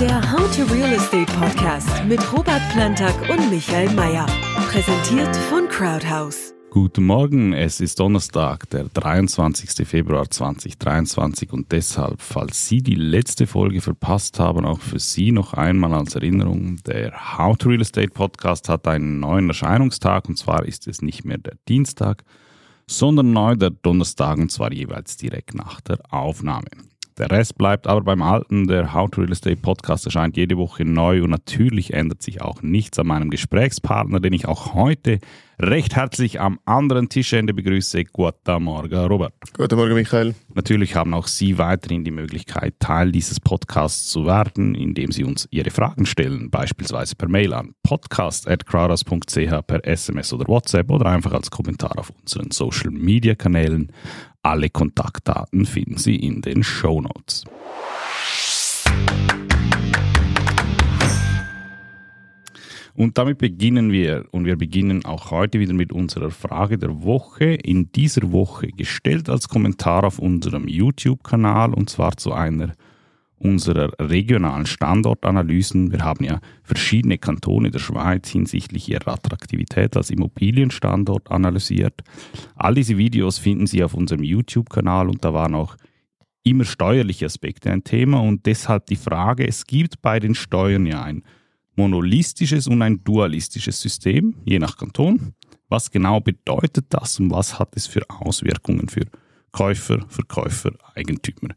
Der How to Real Estate Podcast mit Robert Plantag und Michael Mayer. Präsentiert von Crowdhouse. Guten Morgen, es ist Donnerstag, der 23. Februar 2023 und deshalb, falls Sie die letzte Folge verpasst haben, auch für Sie noch einmal als Erinnerung, der How to Real Estate Podcast hat einen neuen Erscheinungstag und zwar ist es nicht mehr der Dienstag, sondern neu der Donnerstag und zwar jeweils direkt nach der Aufnahme. Der Rest bleibt aber beim Alten. Der How to Real Estate Podcast erscheint jede Woche neu und natürlich ändert sich auch nichts an meinem Gesprächspartner, den ich auch heute recht herzlich am anderen Tischende begrüße. Guten Morgen, Robert. Guten Morgen, Michael. Natürlich haben auch Sie weiterhin die Möglichkeit, Teil dieses Podcasts zu werden, indem Sie uns Ihre Fragen stellen, beispielsweise per Mail an podcast.crowders.ch per SMS oder WhatsApp oder einfach als Kommentar auf unseren Social Media Kanälen. Alle Kontaktdaten finden Sie in den Show Notes. Und damit beginnen wir. Und wir beginnen auch heute wieder mit unserer Frage der Woche. In dieser Woche gestellt als Kommentar auf unserem YouTube-Kanal und zwar zu einer unserer regionalen Standortanalysen. Wir haben ja verschiedene Kantone der Schweiz hinsichtlich ihrer Attraktivität als Immobilienstandort analysiert. All diese Videos finden Sie auf unserem YouTube-Kanal und da waren auch immer steuerliche Aspekte ein Thema und deshalb die Frage, es gibt bei den Steuern ja ein monolistisches und ein dualistisches System, je nach Kanton. Was genau bedeutet das und was hat es für Auswirkungen für Käufer, Verkäufer, Eigentümer?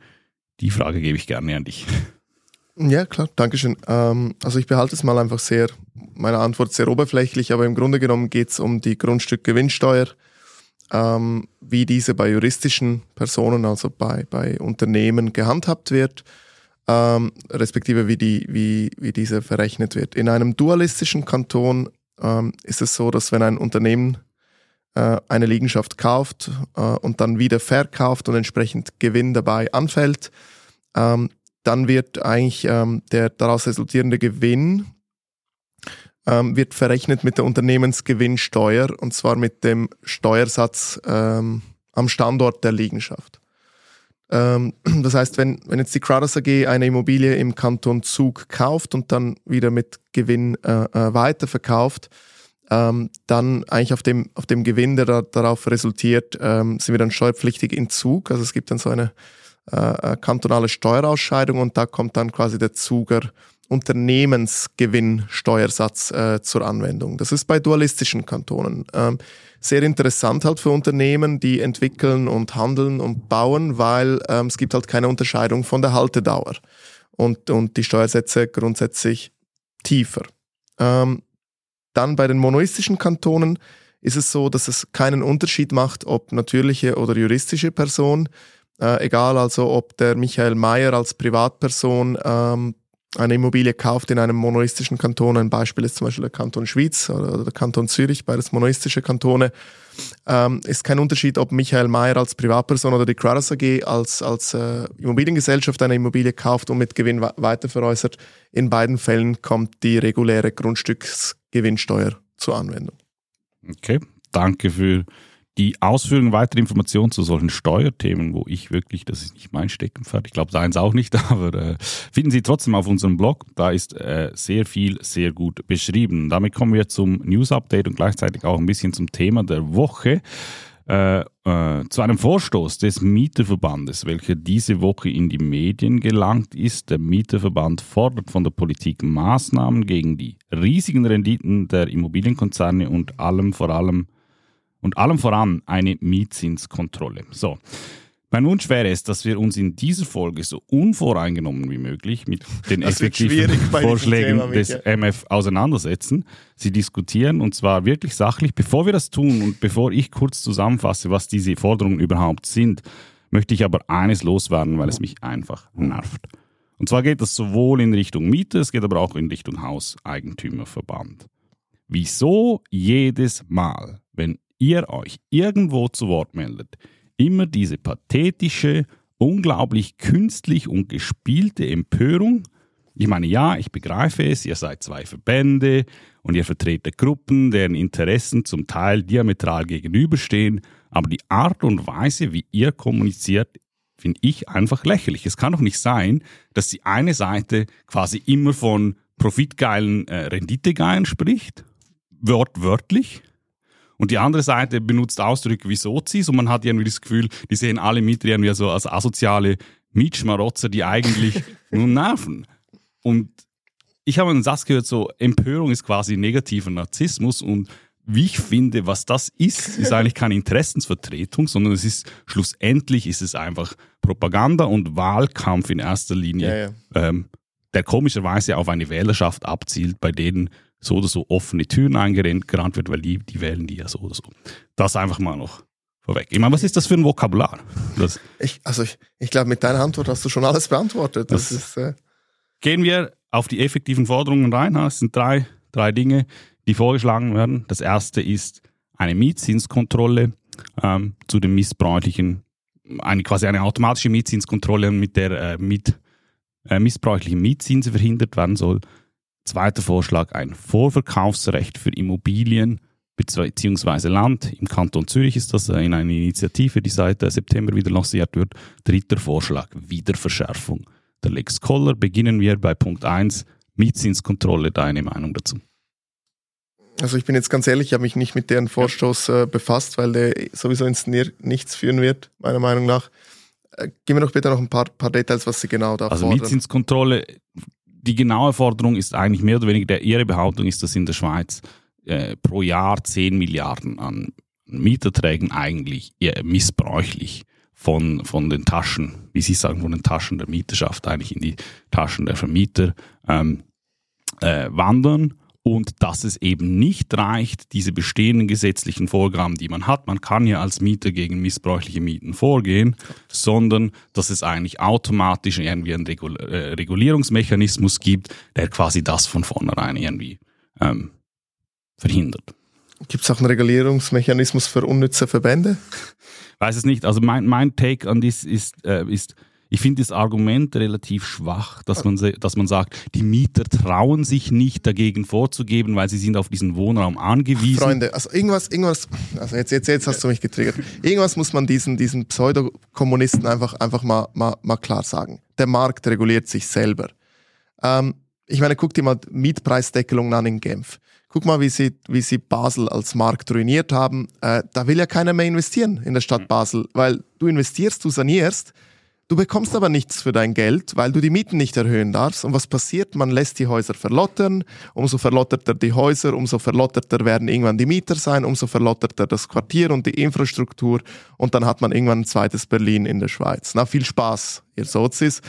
Die Frage gebe ich gerne an dich. Ja, klar, Dankeschön. Ähm, also ich behalte es mal einfach sehr, meine Antwort sehr oberflächlich, aber im Grunde genommen geht es um die Grundstückgewinnsteuer, ähm, wie diese bei juristischen Personen, also bei, bei Unternehmen gehandhabt wird, ähm, respektive wie, die, wie, wie diese verrechnet wird. In einem dualistischen Kanton ähm, ist es so, dass wenn ein Unternehmen äh, eine Liegenschaft kauft äh, und dann wieder verkauft und entsprechend Gewinn dabei anfällt, ähm, dann wird eigentlich ähm, der daraus resultierende Gewinn ähm, wird verrechnet mit der Unternehmensgewinnsteuer und zwar mit dem Steuersatz ähm, am Standort der Liegenschaft. Ähm, das heißt, wenn, wenn jetzt die Crowders AG eine Immobilie im Kanton Zug kauft und dann wieder mit Gewinn äh, äh, weiterverkauft, ähm, dann eigentlich auf dem, auf dem Gewinn, der da, darauf resultiert, ähm, sind wir dann steuerpflichtig in Zug. Also es gibt dann so eine äh, äh, kantonale Steuerausscheidung und da kommt dann quasi der Zuger Unternehmensgewinnsteuersatz äh, zur Anwendung. Das ist bei dualistischen Kantonen. Ähm, sehr interessant halt für Unternehmen, die entwickeln und handeln und bauen, weil ähm, es gibt halt keine Unterscheidung von der Haltedauer und, und die Steuersätze grundsätzlich tiefer. Ähm, dann bei den monoistischen Kantonen ist es so, dass es keinen Unterschied macht, ob natürliche oder juristische Person. Äh, egal also, ob der Michael Mayer als Privatperson ähm, eine Immobilie kauft in einem monoistischen Kanton. Ein Beispiel ist zum Beispiel der Kanton Schwyz oder der Kanton Zürich, beides monoistische Kantone. Ähm, ist kein Unterschied, ob Michael Mayer als Privatperson oder die Crowders AG als, als äh, Immobiliengesellschaft eine Immobilie kauft und mit Gewinn weiterveräußert. In beiden Fällen kommt die reguläre Grundstücksgewinnsteuer zur Anwendung. Okay, danke für die Ausführungen, weitere Informationen zu solchen Steuerthemen, wo ich wirklich, das ist nicht mein Steckenpferd, ich glaube seins auch nicht, aber äh, finden Sie trotzdem auf unserem Blog. Da ist äh, sehr viel, sehr gut beschrieben. Damit kommen wir zum News-Update und gleichzeitig auch ein bisschen zum Thema der Woche. Äh, äh, zu einem Vorstoß des Mieterverbandes, welcher diese Woche in die Medien gelangt ist. Der Mieterverband fordert von der Politik Maßnahmen gegen die riesigen Renditen der Immobilienkonzerne und allem vor allem und allem voran eine Mietzinskontrolle. So. Mein Wunsch wäre es, dass wir uns in dieser Folge so unvoreingenommen wie möglich mit den effektiven Vorschlägen Thema, des MF auseinandersetzen, sie diskutieren und zwar wirklich sachlich. Bevor wir das tun und bevor ich kurz zusammenfasse, was diese Forderungen überhaupt sind, möchte ich aber eines loswerden, weil es mich einfach nervt. Und zwar geht das sowohl in Richtung Mieter, es geht aber auch in Richtung Hauseigentümerverband. Wieso jedes Mal, wenn ihr euch irgendwo zu Wort meldet, immer diese pathetische, unglaublich künstlich und gespielte Empörung. Ich meine, ja, ich begreife es, ihr seid zwei Verbände und ihr vertretet Gruppen, deren Interessen zum Teil diametral gegenüberstehen, aber die Art und Weise, wie ihr kommuniziert, finde ich einfach lächerlich. Es kann doch nicht sein, dass die eine Seite quasi immer von profitgeilen äh, Renditegeilen spricht, wortwörtlich, und die andere Seite benutzt Ausdrücke wie Sozis und man hat irgendwie das Gefühl, die sehen alle Mieter irgendwie so als asoziale Mietschmarotzer, die eigentlich nur nerven. Und ich habe einen Satz gehört, so Empörung ist quasi negativer Narzissmus und wie ich finde, was das ist, ist eigentlich keine Interessensvertretung, sondern es ist schlussendlich ist es einfach Propaganda und Wahlkampf in erster Linie, ja, ja. Ähm, der komischerweise auf eine Wählerschaft abzielt, bei denen so oder so offene Türen eingerannt wird, weil die, die wählen die ja so oder so. Das einfach mal noch vorweg. Ich meine, was ist das für ein Vokabular? Das, ich, also ich, ich glaube, mit deiner Antwort hast du schon alles beantwortet. Das, das ist, äh gehen wir auf die effektiven Forderungen rein. Es sind drei, drei Dinge, die vorgeschlagen werden. Das erste ist eine Mietzinskontrolle ähm, zu den missbräuchlichen, eine, quasi eine automatische Mietzinskontrolle, mit der äh, mit, äh, missbräuchliche Mietzinse verhindert werden soll. Zweiter Vorschlag, ein Vorverkaufsrecht für Immobilien bzw. Land. Im Kanton Zürich ist das in einer Initiative, die seit September wieder lanciert wird. Dritter Vorschlag, Wiederverschärfung der Lex Koller. Beginnen wir bei Punkt 1, Mietzinskontrolle. Deine Meinung dazu? Also ich bin jetzt ganz ehrlich, ich habe mich nicht mit deren Vorstoß äh, befasst, weil der sowieso ins Nichts führen wird, meiner Meinung nach. Äh, gib mir doch bitte noch ein paar, paar Details, was Sie genau da also fordern. Also Mietzinskontrolle, die genaue Forderung ist eigentlich mehr oder weniger, der, ihre Behauptung ist, dass in der Schweiz äh, pro Jahr 10 Milliarden an Mieterträgen eigentlich eher missbräuchlich von, von den Taschen, wie Sie sagen, von den Taschen der Mieterschaft eigentlich in die Taschen der Vermieter ähm, äh, wandern und dass es eben nicht reicht, diese bestehenden gesetzlichen Vorgaben, die man hat, man kann ja als Mieter gegen missbräuchliche Mieten vorgehen, sondern dass es eigentlich automatisch irgendwie einen Regul äh, Regulierungsmechanismus gibt, der quasi das von vornherein irgendwie ähm, verhindert. Gibt es auch einen Regulierungsmechanismus für unnütze Verbände? Weiß es nicht. Also mein, mein Take an dies ist, äh, ist ich finde das Argument relativ schwach, dass man, dass man sagt, die Mieter trauen sich nicht dagegen vorzugeben, weil sie sind auf diesen Wohnraum angewiesen. Freunde, also irgendwas, irgendwas, also jetzt, jetzt, jetzt hast du mich getriggert. Irgendwas muss man diesen, diesen Pseudokommunisten einfach, einfach mal, mal, mal klar sagen. Der Markt reguliert sich selber. Ähm, ich meine, guck dir mal Mietpreisdeckelungen an in Genf. Guck mal, wie sie, wie sie Basel als Markt ruiniert haben. Äh, da will ja keiner mehr investieren in der Stadt hm. Basel, weil du investierst, du sanierst, Du bekommst aber nichts für dein Geld, weil du die Mieten nicht erhöhen darfst. Und was passiert? Man lässt die Häuser verlottern. Umso verlotterter die Häuser, umso verlotterter werden irgendwann die Mieter sein, umso verlotterter das Quartier und die Infrastruktur. Und dann hat man irgendwann ein zweites Berlin in der Schweiz. Na, viel Spaß, ihr Sozis.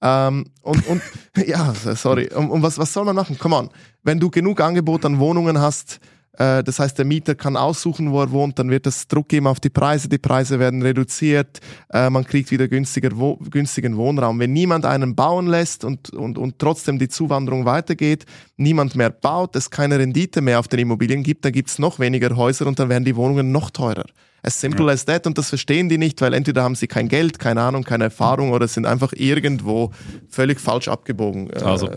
Ähm, und, und ja, sorry. Und, und was, was soll man machen? Come on. Wenn du genug Angebot an Wohnungen hast, das heißt, der Mieter kann aussuchen, wo er wohnt, dann wird es Druck geben auf die Preise, die Preise werden reduziert, äh, man kriegt wieder günstiger, günstigen Wohnraum. Wenn niemand einen bauen lässt und, und, und trotzdem die Zuwanderung weitergeht, niemand mehr baut, es keine Rendite mehr auf den Immobilien gibt, dann gibt es noch weniger Häuser und dann werden die Wohnungen noch teurer. As simple ja. as that und das verstehen die nicht, weil entweder haben sie kein Geld, keine Ahnung, keine Erfahrung oder sind einfach irgendwo völlig falsch abgebogen. Äh, also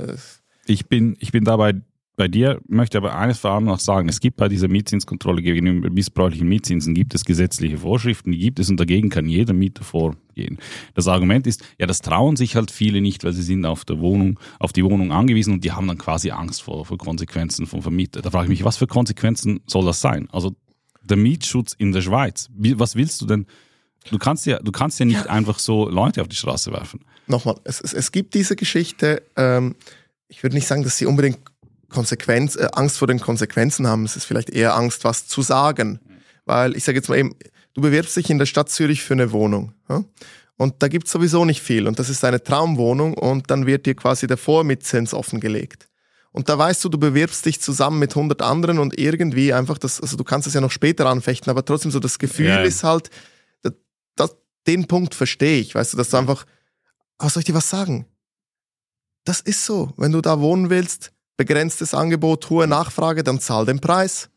ich bin, ich bin dabei bei dir möchte aber eines vor allem noch sagen, es gibt bei dieser Mietzinskontrolle gegenüber missbräuchlichen Mietzinsen gibt es gesetzliche Vorschriften, die gibt es und dagegen kann jeder Mieter vorgehen. Das Argument ist, ja, das trauen sich halt viele nicht, weil sie sind auf der Wohnung, auf die Wohnung angewiesen und die haben dann quasi Angst vor, vor Konsequenzen vom Vermieter. Da frage ich mich, was für Konsequenzen soll das sein? Also der Mietschutz in der Schweiz, was willst du denn? Du kannst ja, du kannst ja nicht ja. einfach so Leute auf die Straße werfen. Nochmal, es, es, es gibt diese Geschichte, ähm, ich würde nicht sagen, dass sie unbedingt Konsequenz, äh, Angst vor den Konsequenzen haben. Es ist vielleicht eher Angst, was zu sagen. Weil ich sage jetzt mal eben, du bewirbst dich in der Stadt Zürich für eine Wohnung. Ja? Und da gibt's sowieso nicht viel. Und das ist eine Traumwohnung und dann wird dir quasi der Vormietzins offengelegt. Und da weißt du, du bewirbst dich zusammen mit 100 anderen und irgendwie einfach das, also du kannst es ja noch später anfechten, aber trotzdem so das Gefühl ja. ist halt, das, das, den Punkt verstehe ich, weißt du, dass du einfach, was soll ich dir was sagen? Das ist so. Wenn du da wohnen willst, begrenztes Angebot, hohe Nachfrage, dann zahl den Preis.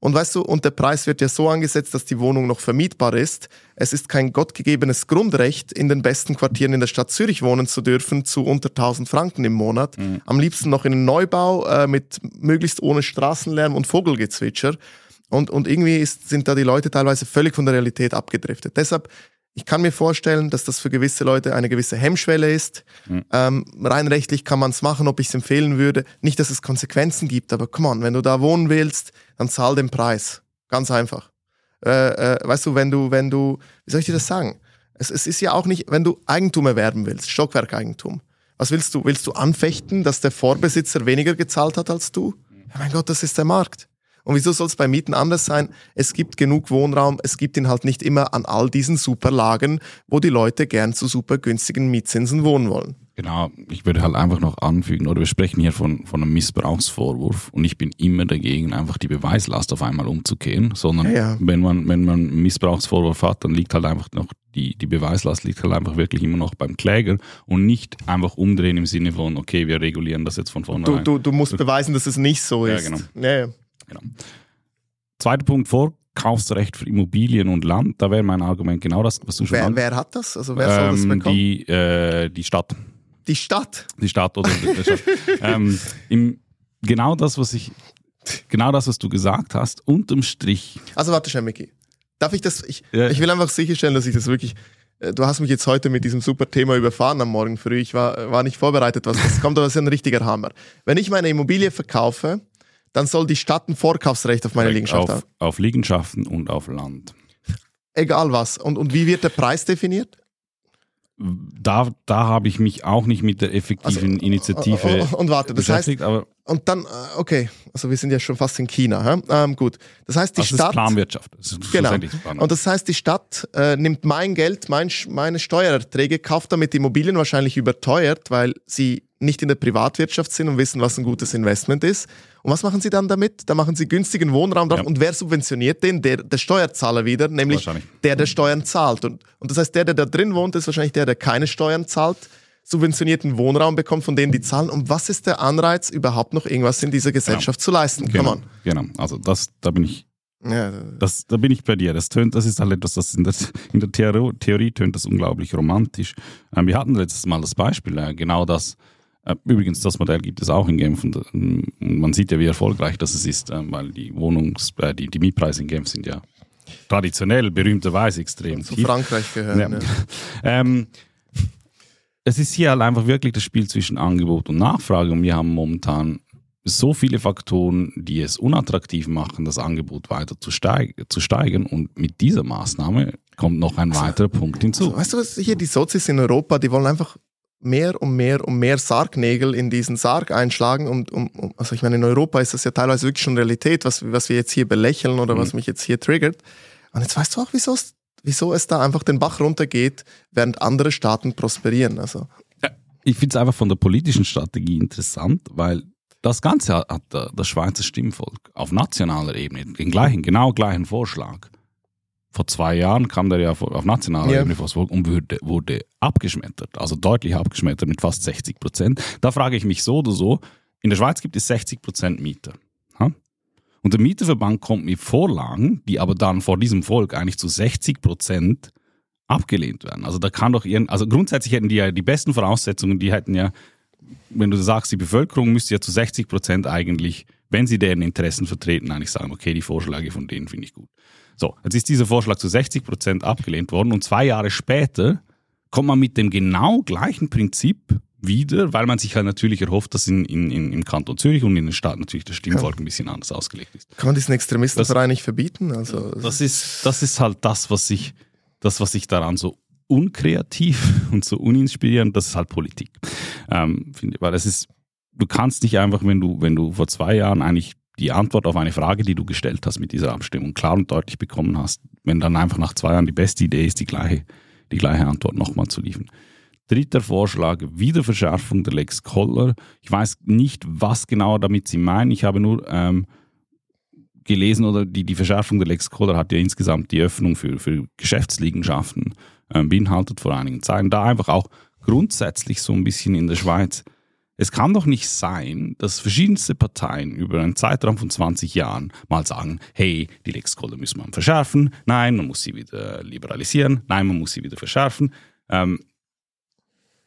Und weißt du, und der Preis wird ja so angesetzt, dass die Wohnung noch vermietbar ist. Es ist kein gottgegebenes Grundrecht, in den besten Quartieren in der Stadt Zürich wohnen zu dürfen, zu unter 1000 Franken im Monat. Mhm. Am liebsten noch in einem Neubau, äh, mit möglichst ohne Straßenlärm und Vogelgezwitscher. Und, und irgendwie ist, sind da die Leute teilweise völlig von der Realität abgedriftet. Deshalb, Ich kann mir vorstellen, dass das für gewisse Leute eine gewisse Hemmschwelle ist. Mhm. Ähm, rein rechtlich kann man es machen, ob ich es empfehlen würde. Nicht, dass es Konsequenzen gibt, aber come on, wenn du da wohnen willst, dann zahl den Preis. Ganz einfach. Äh, äh, weißt du, wenn du, wenn du, wie soll ich dir das sagen? Es, es ist ja auch nicht, wenn du Eigentum erwerben willst, Stockwerkeigentum. Was willst du? Willst du anfechten, dass der Vorbesitzer weniger gezahlt hat als du? Ja, mein Gott, das ist der Markt. Und wieso soll es bei Mieten anders sein? Es gibt genug Wohnraum, es gibt ihn halt nicht immer an all diesen Superlagen, wo die Leute gern zu super günstigen Mietzinsen wohnen wollen. Genau, ich würde halt einfach noch anfügen, oder wir sprechen hier von, von einem Missbrauchsvorwurf und ich bin immer dagegen, einfach die Beweislast auf einmal umzukehren, sondern ja, ja. wenn man, wenn man einen Missbrauchsvorwurf hat, dann liegt halt einfach noch die, die Beweislast liegt halt einfach wirklich immer noch beim Kläger und nicht einfach umdrehen im Sinne von, okay, wir regulieren das jetzt von vornherein. Du, du, du musst beweisen, dass es nicht so ist. Ja, genau. Ja. Genau. Zweiter Punkt, Vorkaufsrecht für Immobilien und Land. Da wäre mein Argument genau das, was du schon Wer, wer hat das? Also wer soll das ähm, bekommen? Die, äh, die Stadt. Die Stadt? Die Stadt oder die Stadt. ähm, im, genau das, was ich, genau das, was du gesagt hast, unterm Strich. Also warte schnell, Micky. Darf ich das? Ich, ja. ich will einfach sicherstellen, dass ich das wirklich. Äh, du hast mich jetzt heute mit diesem super Thema überfahren am Morgen früh. Ich war, war nicht vorbereitet, was das kommt, aber das ist ein richtiger Hammer. Wenn ich meine Immobilie verkaufe, dann soll die Stadt ein Vorkaufsrecht auf meine Liegenschaft haben. Auf Liegenschaften und auf Land. Egal was. Und, und wie wird der Preis definiert? Da, da habe ich mich auch nicht mit der effektiven also, Initiative und, und warte, das heißt, aber und dann, äh, okay, also wir sind ja schon fast in China. Ähm, gut, das heißt die das Stadt. Ist Planwirtschaft. Das ist genau. Und das heißt die Stadt äh, nimmt mein Geld, mein, meine Steuererträge, kauft damit Immobilien wahrscheinlich überteuert, weil sie nicht in der Privatwirtschaft sind und wissen, was ein gutes Investment ist. Und was machen sie dann damit? Da machen sie günstigen Wohnraum drauf. Ja. Und wer subventioniert den? Der, der Steuerzahler wieder, nämlich der, der Steuern zahlt. Und, und das heißt, der, der da drin wohnt, ist wahrscheinlich der, der keine Steuern zahlt, subventionierten Wohnraum bekommt, von denen die zahlen. Und was ist der Anreiz, überhaupt noch irgendwas in dieser Gesellschaft genau. zu leisten? Genau. genau, also das, da bin ich ja, das, da bin ich bei dir. Das tönt, das ist halt etwas, das in der, in der Theorie, Theorie tönt das unglaublich romantisch. Ähm, wir hatten letztes Mal das Beispiel, äh, genau das, äh, übrigens, das Modell gibt es auch in Genf und äh, man sieht ja, wie erfolgreich das ist, äh, weil die Wohnungs-, die, die Mietpreise in Genf sind ja traditionell berühmterweise extrem Zu Frankreich gehören. Ja. Ja. ähm, es ist hier halt einfach wirklich das Spiel zwischen Angebot und Nachfrage und wir haben momentan so viele Faktoren, die es unattraktiv machen, das Angebot weiter zu, steig zu steigern und mit dieser Maßnahme kommt noch ein also, weiterer Punkt hinzu. Also, weißt du was, hier die Sozis in Europa, die wollen einfach mehr und mehr und mehr Sargnägel in diesen Sarg einschlagen. Und, um, um, also ich meine, in Europa ist das ja teilweise wirklich schon Realität, was, was wir jetzt hier belächeln oder mhm. was mich jetzt hier triggert. Und jetzt weißt du auch, wieso es, wieso es da einfach den Bach runtergeht, während andere Staaten prosperieren. Also. Ja, ich finde es einfach von der politischen Strategie interessant, weil das Ganze hat das Schweizer Stimmvolk auf nationaler Ebene den gleichen, genau gleichen Vorschlag vor zwei Jahren kam der ja auf nationaler ja. Ebene vor Volk und wurde, wurde abgeschmettert, also deutlich abgeschmettert mit fast 60 Prozent. Da frage ich mich so oder so, in der Schweiz gibt es 60 Prozent Mieter. Und der Mieterverband kommt mit Vorlagen, die aber dann vor diesem Volk eigentlich zu 60 Prozent abgelehnt werden. Also da kann doch ihren, also grundsätzlich hätten die ja die besten Voraussetzungen, die hätten ja, wenn du sagst, die Bevölkerung müsste ja zu 60 Prozent eigentlich, wenn sie deren Interessen vertreten, eigentlich sagen, okay, die Vorschläge von denen finde ich gut. So, jetzt ist dieser Vorschlag zu 60 Prozent abgelehnt worden und zwei Jahre später kommt man mit dem genau gleichen Prinzip wieder, weil man sich halt natürlich erhofft, dass in, in, in, im Kanton Zürich und in den Staaten natürlich das Stimmvolk ein bisschen anders ausgelegt ist. Kann man diesen Extremistenverein nicht verbieten? Also, das, ist, das ist halt das, was ich, das, was ich daran so unkreativ und so uninspirierend, das ist halt Politik. Ähm, finde, weil es ist, du kannst nicht einfach, wenn du, wenn du vor zwei Jahren eigentlich die Antwort auf eine Frage, die du gestellt hast mit dieser Abstimmung, klar und deutlich bekommen hast, wenn dann einfach nach zwei Jahren die beste Idee ist, die gleiche, die gleiche Antwort nochmal zu liefern. Dritter Vorschlag, Wiederverschärfung der Lex Koller. Ich weiß nicht, was genau damit Sie meinen. Ich habe nur ähm, gelesen, oder die, die Verschärfung der Lex Koller hat ja insgesamt die Öffnung für, für Geschäftsliegenschaften ähm, beinhaltet vor einigen Zeiten. Da einfach auch grundsätzlich so ein bisschen in der Schweiz es kann doch nicht sein, dass verschiedenste Parteien über einen Zeitraum von 20 Jahren mal sagen, hey, die Lexcode müssen wir verschärfen, nein, man muss sie wieder liberalisieren, nein, man muss sie wieder verschärfen. Ähm,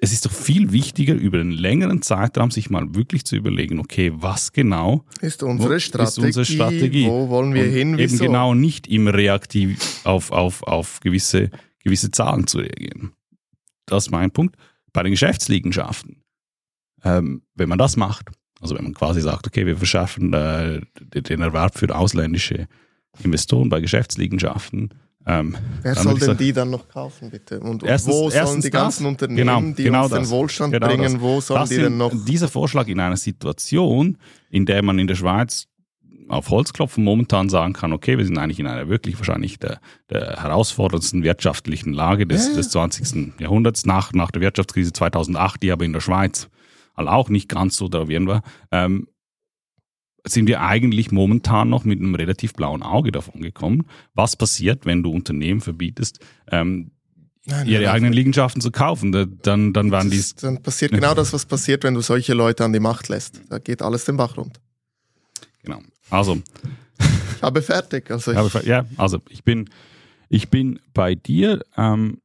es ist doch viel wichtiger, über einen längeren Zeitraum sich mal wirklich zu überlegen, okay, was genau ist unsere, Strategie, ist unsere Strategie? Wo wollen wir Und hin? Wieso? Eben genau nicht immer reaktiv auf, auf, auf gewisse gewisse Zahlen zu reagieren. Das ist mein Punkt. Bei den Geschäftsliegenschaften, ähm, wenn man das macht, also wenn man quasi sagt, okay, wir verschaffen äh, den Erwerb für ausländische Investoren bei Geschäftsliegenschaften, ähm, Wer soll denn gesagt, die dann noch kaufen, bitte? Und, erstens, wo sollen die ganzen das, Unternehmen, genau, die genau uns das, den Wohlstand genau bringen, das. wo sollen die denn noch? Dieser Vorschlag in einer Situation, in der man in der Schweiz auf Holzklopfen momentan sagen kann, okay, wir sind eigentlich in einer wirklich wahrscheinlich der, der herausforderndsten wirtschaftlichen Lage des, ja. des 20. Jahrhunderts, nach, nach der Wirtschaftskrise 2008, die aber in der Schweiz halt auch nicht ganz so gravierend war, ähm, sind wir eigentlich momentan noch mit einem relativ blauen Auge davon gekommen. Was passiert, wenn du Unternehmen verbietest, ähm, Nein, ihre nein, eigenen Liegenschaften zu kaufen? Dann, dann werden die. Dann passiert genau das, was passiert, wenn du solche Leute an die Macht lässt. Da geht alles den Bach runter. Genau. Also. Ich habe fertig. Also ich ja, also ich bin, ich bin bei dir. Ähm,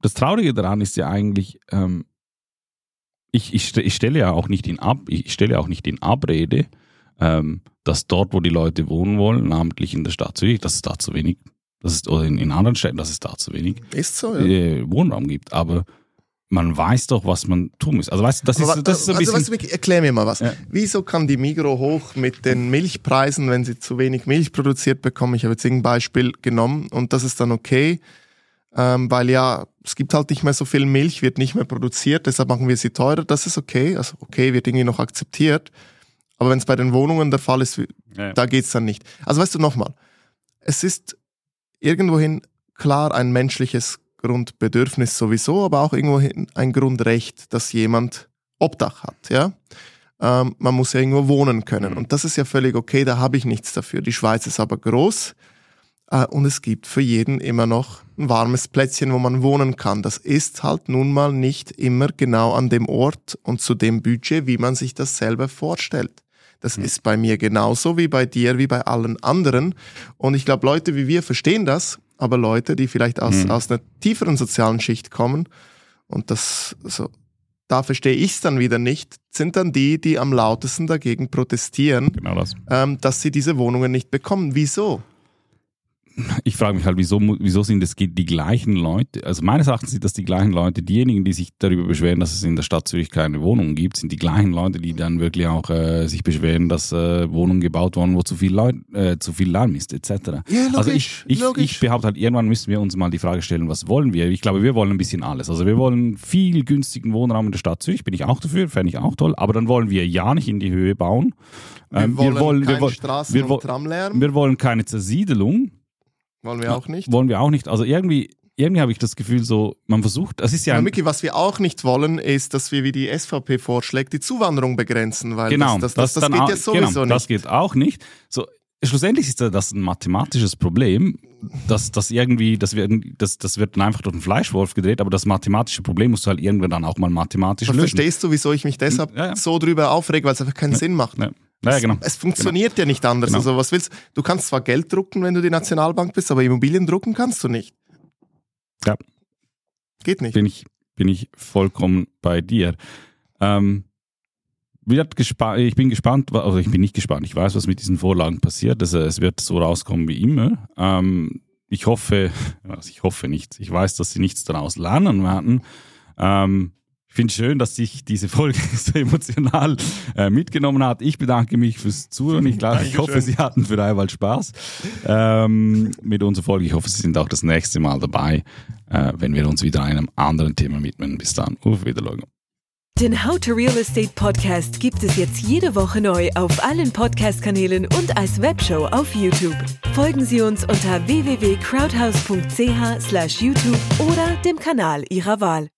das Traurige daran ist ja eigentlich, ähm, ich, ich, ich stelle ja auch nicht in Ab, ich stelle auch nicht in Abrede, ähm, dass dort, wo die Leute wohnen wollen, namentlich in der Stadt Zürich, dass es da zu wenig, dass es, oder in, in anderen Städten, dass es da zu wenig ist so, ja. äh, Wohnraum gibt. Aber man weiß doch, was man tun muss. Also weißt du, das ist, das ist so ein also, bisschen... Weißt du, erklär mir mal was. Ja. Wieso kann die Migro hoch mit den Milchpreisen, wenn sie zu wenig Milch produziert bekommen? Ich habe jetzt irgendein Beispiel genommen und das ist dann okay ähm, weil ja, es gibt halt nicht mehr so viel Milch, wird nicht mehr produziert, deshalb machen wir sie teurer. Das ist okay, also okay, wird irgendwie noch akzeptiert. Aber wenn es bei den Wohnungen der Fall ist, ja. da geht's dann nicht. Also weißt du nochmal, es ist irgendwohin klar ein menschliches Grundbedürfnis sowieso, aber auch irgendwohin ein Grundrecht, dass jemand Obdach hat, ja. Ähm, man muss ja irgendwo wohnen können. Mhm. Und das ist ja völlig okay, da habe ich nichts dafür. Die Schweiz ist aber groß äh, und es gibt für jeden immer noch ein warmes Plätzchen, wo man wohnen kann. Das ist halt nun mal nicht immer genau an dem Ort und zu dem Budget, wie man sich das selber vorstellt. Das mhm. ist bei mir genauso wie bei dir, wie bei allen anderen. Und ich glaube, Leute wie wir verstehen das, aber Leute, die vielleicht aus, mhm. aus einer tieferen sozialen Schicht kommen, und das so, da verstehe ich es dann wieder nicht, sind dann die, die am lautesten dagegen protestieren, genau das. ähm, dass sie diese Wohnungen nicht bekommen. Wieso? Ich frage mich halt, wieso, wieso sind es die gleichen Leute, also meines Erachtens sind das die gleichen Leute, diejenigen, die sich darüber beschweren, dass es in der Stadt Zürich keine Wohnungen gibt, sind die gleichen Leute, die dann wirklich auch äh, sich beschweren, dass äh, Wohnungen gebaut wurden, wo zu viel, Leut, äh, zu viel Lärm ist, etc. Ja, logisch, also ich, ich, ich behaupte halt, irgendwann müssen wir uns mal die Frage stellen, was wollen wir? Ich glaube, wir wollen ein bisschen alles. Also wir wollen viel günstigen Wohnraum in der Stadt Zürich, bin ich auch dafür, fände ich auch toll, aber dann wollen wir ja nicht in die Höhe bauen. Ähm, wir wollen, wir wollen, wir, Straßen wir, und Tramlärm. Wir wollen keine Zersiedelung. Wollen wir auch nicht? Wollen wir auch nicht. Also irgendwie, irgendwie habe ich das Gefühl, so, man versucht, das ist ja. ja Micky, was wir auch nicht wollen, ist, dass wir, wie die SVP vorschlägt, die Zuwanderung begrenzen, weil genau, das, das, das, das geht auch, ja sowieso genau, nicht. Das geht auch nicht. So, schlussendlich ist das ein mathematisches Problem, dass das irgendwie, das wird, das, das wird dann einfach durch den Fleischwolf gedreht, aber das mathematische Problem musst du halt irgendwann dann auch mal mathematisch lösen. Verstehst du, wieso ich mich deshalb ja, ja. so drüber aufrege, weil es einfach keinen Sinn macht? Ja, genau. Es, es funktioniert genau. ja nicht anders. Genau. Also was willst du? kannst zwar Geld drucken, wenn du die Nationalbank bist, aber Immobilien drucken kannst du nicht. Ja. Geht nicht. Bin ich, bin ich vollkommen bei dir. Ähm, ich bin gespannt, also ich bin nicht gespannt, ich weiß, was mit diesen Vorlagen passiert. Also es wird so rauskommen wie immer. Ähm, ich hoffe, also ich hoffe nicht, ich weiß, dass sie nichts daraus lernen werden. Ähm, ich finde es schön, dass sich diese Folge so emotional äh, mitgenommen hat. Ich bedanke mich fürs Zuhören. Ich, glaube, ich hoffe, Sie hatten für einmal Spaß ähm, mit unserer Folge. Ich hoffe, Sie sind auch das nächste Mal dabei, äh, wenn wir uns wieder einem anderen Thema widmen. Bis dann. Auf Wiedersehen. Den How to Real Estate Podcast gibt es jetzt jede Woche neu auf allen Podcast-Kanälen und als Webshow auf YouTube. Folgen Sie uns unter www.crowdhouse.ch/youtube oder dem Kanal Ihrer Wahl.